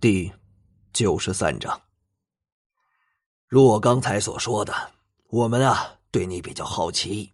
第九十三章，如我刚才所说的，我们啊对你比较好奇。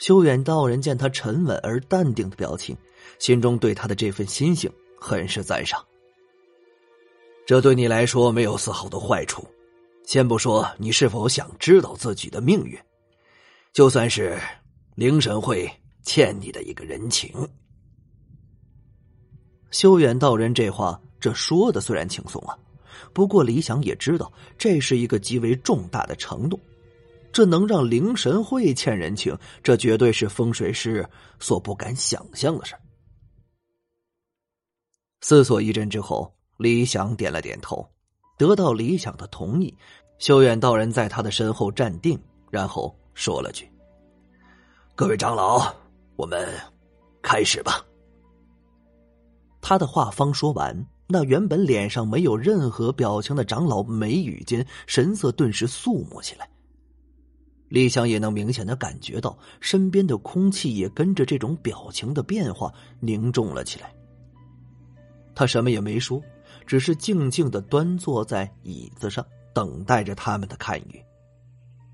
修远道人见他沉稳而淡定的表情，心中对他的这份心性很是赞赏。这对你来说没有丝毫的坏处。先不说你是否想知道自己的命运，就算是灵神会欠你的一个人情。修远道人这话，这说的虽然轻松啊，不过李想也知道，这是一个极为重大的承诺，这能让灵神会欠人情，这绝对是风水师所不敢想象的事思索一阵之后，李想点了点头，得到李想的同意，修远道人在他的身后站定，然后说了句：“各位长老，我们开始吧。”他的话方说完，那原本脸上没有任何表情的长老眉宇间神色顿时肃穆起来。李想也能明显的感觉到，身边的空气也跟着这种表情的变化凝重了起来。他什么也没说，只是静静的端坐在椅子上，等待着他们的看雨。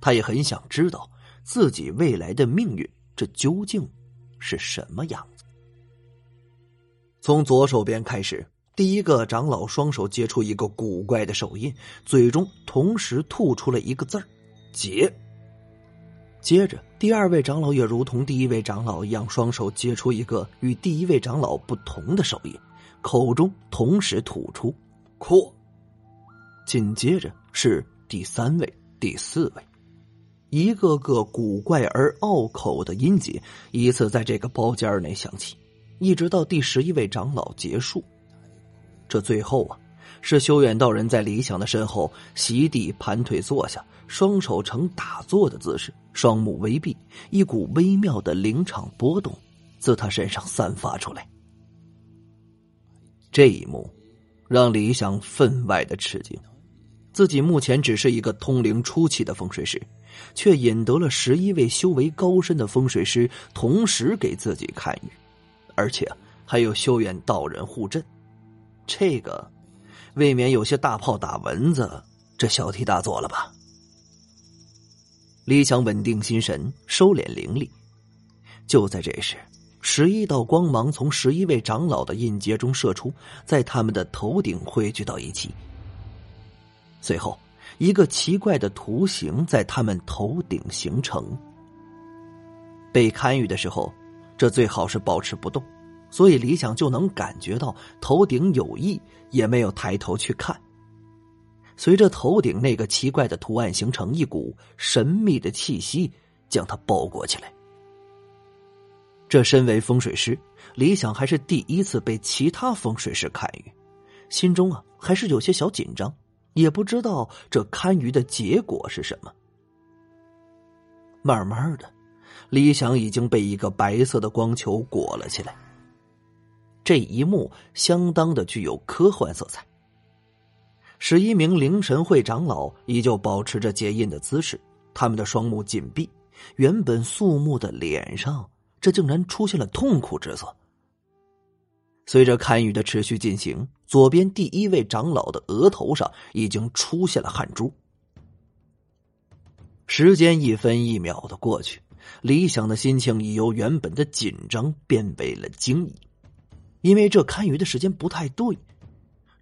他也很想知道自己未来的命运，这究竟是什么样。从左手边开始，第一个长老双手接出一个古怪的手印，嘴中同时吐出了一个字儿“结”。接着，第二位长老也如同第一位长老一样，双手接出一个与第一位长老不同的手印，口中同时吐出“扩”。紧接着是第三位、第四位，一个个古怪而拗口的音节依次在这个包间内响起。一直到第十一位长老结束，这最后啊，是修远道人在李想的身后席地盘腿坐下，双手呈打坐的姿势，双目微闭，一股微妙的灵场波动自他身上散发出来。这一幕让李想分外的吃惊，自己目前只是一个通灵初期的风水师，却引得了十一位修为高深的风水师同时给自己看运。而且还有修远道人护阵，这个未免有些大炮打蚊子，这小题大做了吧？李想稳定心神，收敛灵力。就在这时，十一道光芒从十一位长老的印结中射出，在他们的头顶汇聚到一起。随后，一个奇怪的图形在他们头顶形成。被看雨的时候。这最好是保持不动，所以李想就能感觉到头顶有异，也没有抬头去看。随着头顶那个奇怪的图案形成，一股神秘的气息将他包裹起来。这身为风水师，李想还是第一次被其他风水师看鱼，心中啊还是有些小紧张，也不知道这看鱼的结果是什么。慢慢的。李想已经被一个白色的光球裹了起来。这一幕相当的具有科幻色彩。十一名灵神会长老依旧保持着结印的姿势，他们的双目紧闭，原本肃穆的脸上，这竟然出现了痛苦之色。随着看雨的持续进行，左边第一位长老的额头上已经出现了汗珠。时间一分一秒的过去。李想的心情已由原本的紧张变为了惊异，因为这看鱼的时间不太对，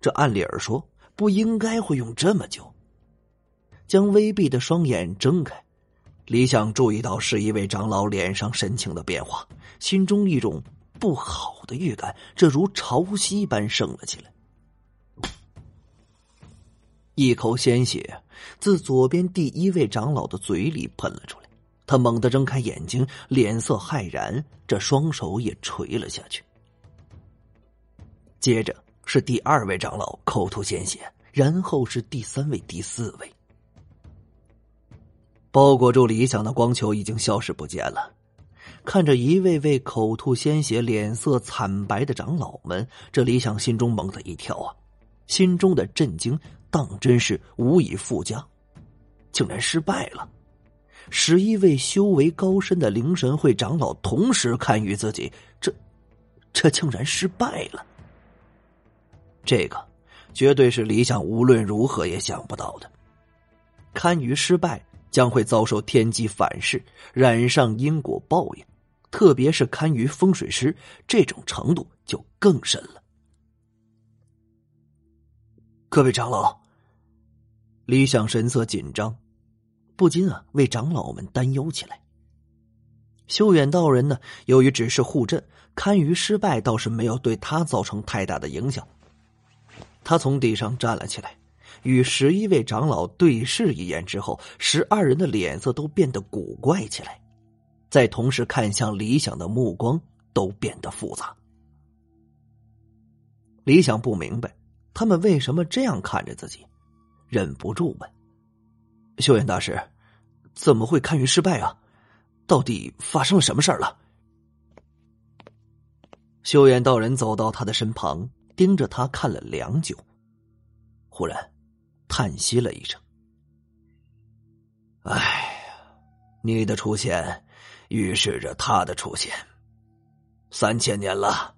这按理儿说不应该会用这么久。将微闭的双眼睁开，李想注意到是一位长老脸上神情的变化，心中一种不好的预感，这如潮汐般升了起来。一口鲜血自左边第一位长老的嘴里喷了出来。他猛地睁开眼睛，脸色骇然，这双手也垂了下去。接着是第二位长老口吐鲜血，然后是第三位、第四位。包裹住理想的光球已经消失不见了。看着一位位口吐鲜血、脸色惨白的长老们，这李想心中猛地一跳啊！心中的震惊当真是无以复加，竟然失败了。十一位修为高深的灵神会长老同时看于自己，这，这竟然失败了。这个绝对是李想无论如何也想不到的。堪舆失败将会遭受天机反噬，染上因果报应，特别是堪舆风水师，这种程度就更深了。各位长老，李想神色紧张，不禁啊为长老们担忧起来。修远道人呢，由于只是护阵，堪舆失败倒是没有对他造成太大的影响。他从地上站了起来。与十一位长老对视一眼之后，十二人的脸色都变得古怪起来，在同时看向李想的目光都变得复杂。李想不明白他们为什么这样看着自己，忍不住问：“修远大师，怎么会堪舆失败啊？到底发生了什么事儿了？”修远道人走到他的身旁，盯着他看了良久，忽然。叹息了一声：“哎，你的出现预示着他的出现。三千年了，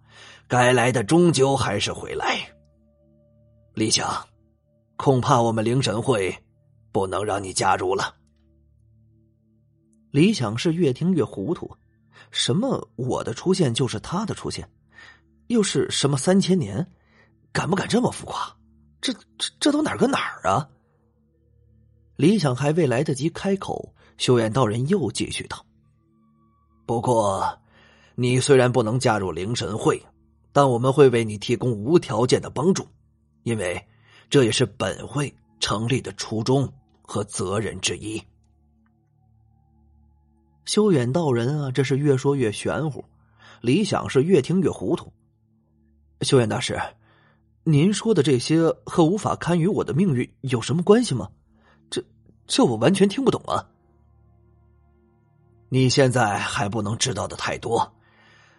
该来的终究还是会来。李想，恐怕我们灵神会不能让你加入了。”李想是越听越糊涂，什么我的出现就是他的出现，又是什么三千年？敢不敢这么浮夸？这这这都哪儿跟哪儿啊？李想还未来得及开口，修远道人又继续道：“不过，你虽然不能加入灵神会，但我们会为你提供无条件的帮助，因为这也是本会成立的初衷和责任之一。”修远道人啊，这是越说越玄乎，李想是越听越糊涂。修远大师。您说的这些和无法堪与我的命运有什么关系吗？这这我完全听不懂啊！你现在还不能知道的太多，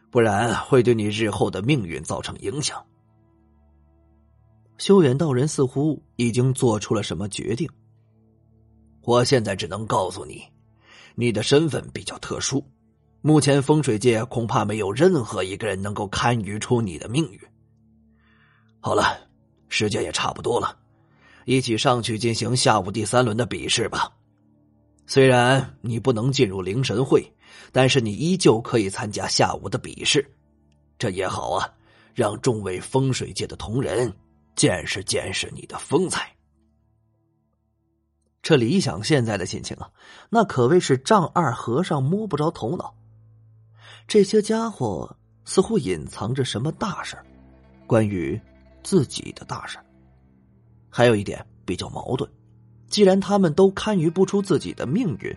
不然会对你日后的命运造成影响。修远道人似乎已经做出了什么决定。我现在只能告诉你，你的身份比较特殊，目前风水界恐怕没有任何一个人能够堪舆出你的命运。好了，时间也差不多了，一起上去进行下午第三轮的比试吧。虽然你不能进入灵神会，但是你依旧可以参加下午的比试，这也好啊，让众位风水界的同仁见识见识你的风采。这李想现在的心情啊，那可谓是丈二和尚摸不着头脑。这些家伙似乎隐藏着什么大事关于。自己的大事还有一点比较矛盾，既然他们都堪舆不出自己的命运，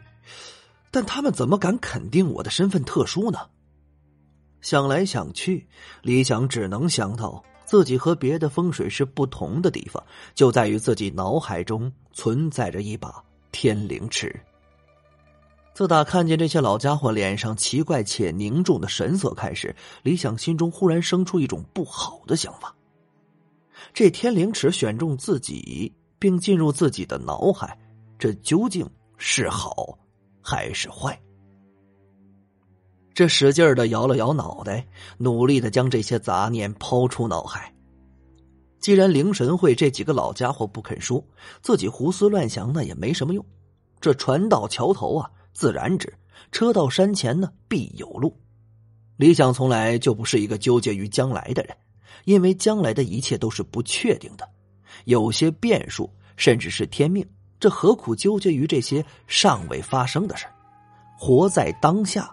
但他们怎么敢肯定我的身份特殊呢？想来想去，李想只能想到自己和别的风水师不同的地方，就在于自己脑海中存在着一把天灵尺。自打看见这些老家伙脸上奇怪且凝重的神色开始，李想心中忽然生出一种不好的想法。这天灵尺选中自己，并进入自己的脑海，这究竟是好还是坏？这使劲的摇了摇脑袋，努力的将这些杂念抛出脑海。既然灵神会这几个老家伙不肯说，自己胡思乱想那也没什么用。这船到桥头啊，自然直；车到山前呢，必有路。李想从来就不是一个纠结于将来的人。因为将来的一切都是不确定的，有些变数甚至是天命，这何苦纠结于这些尚未发生的事活在当下，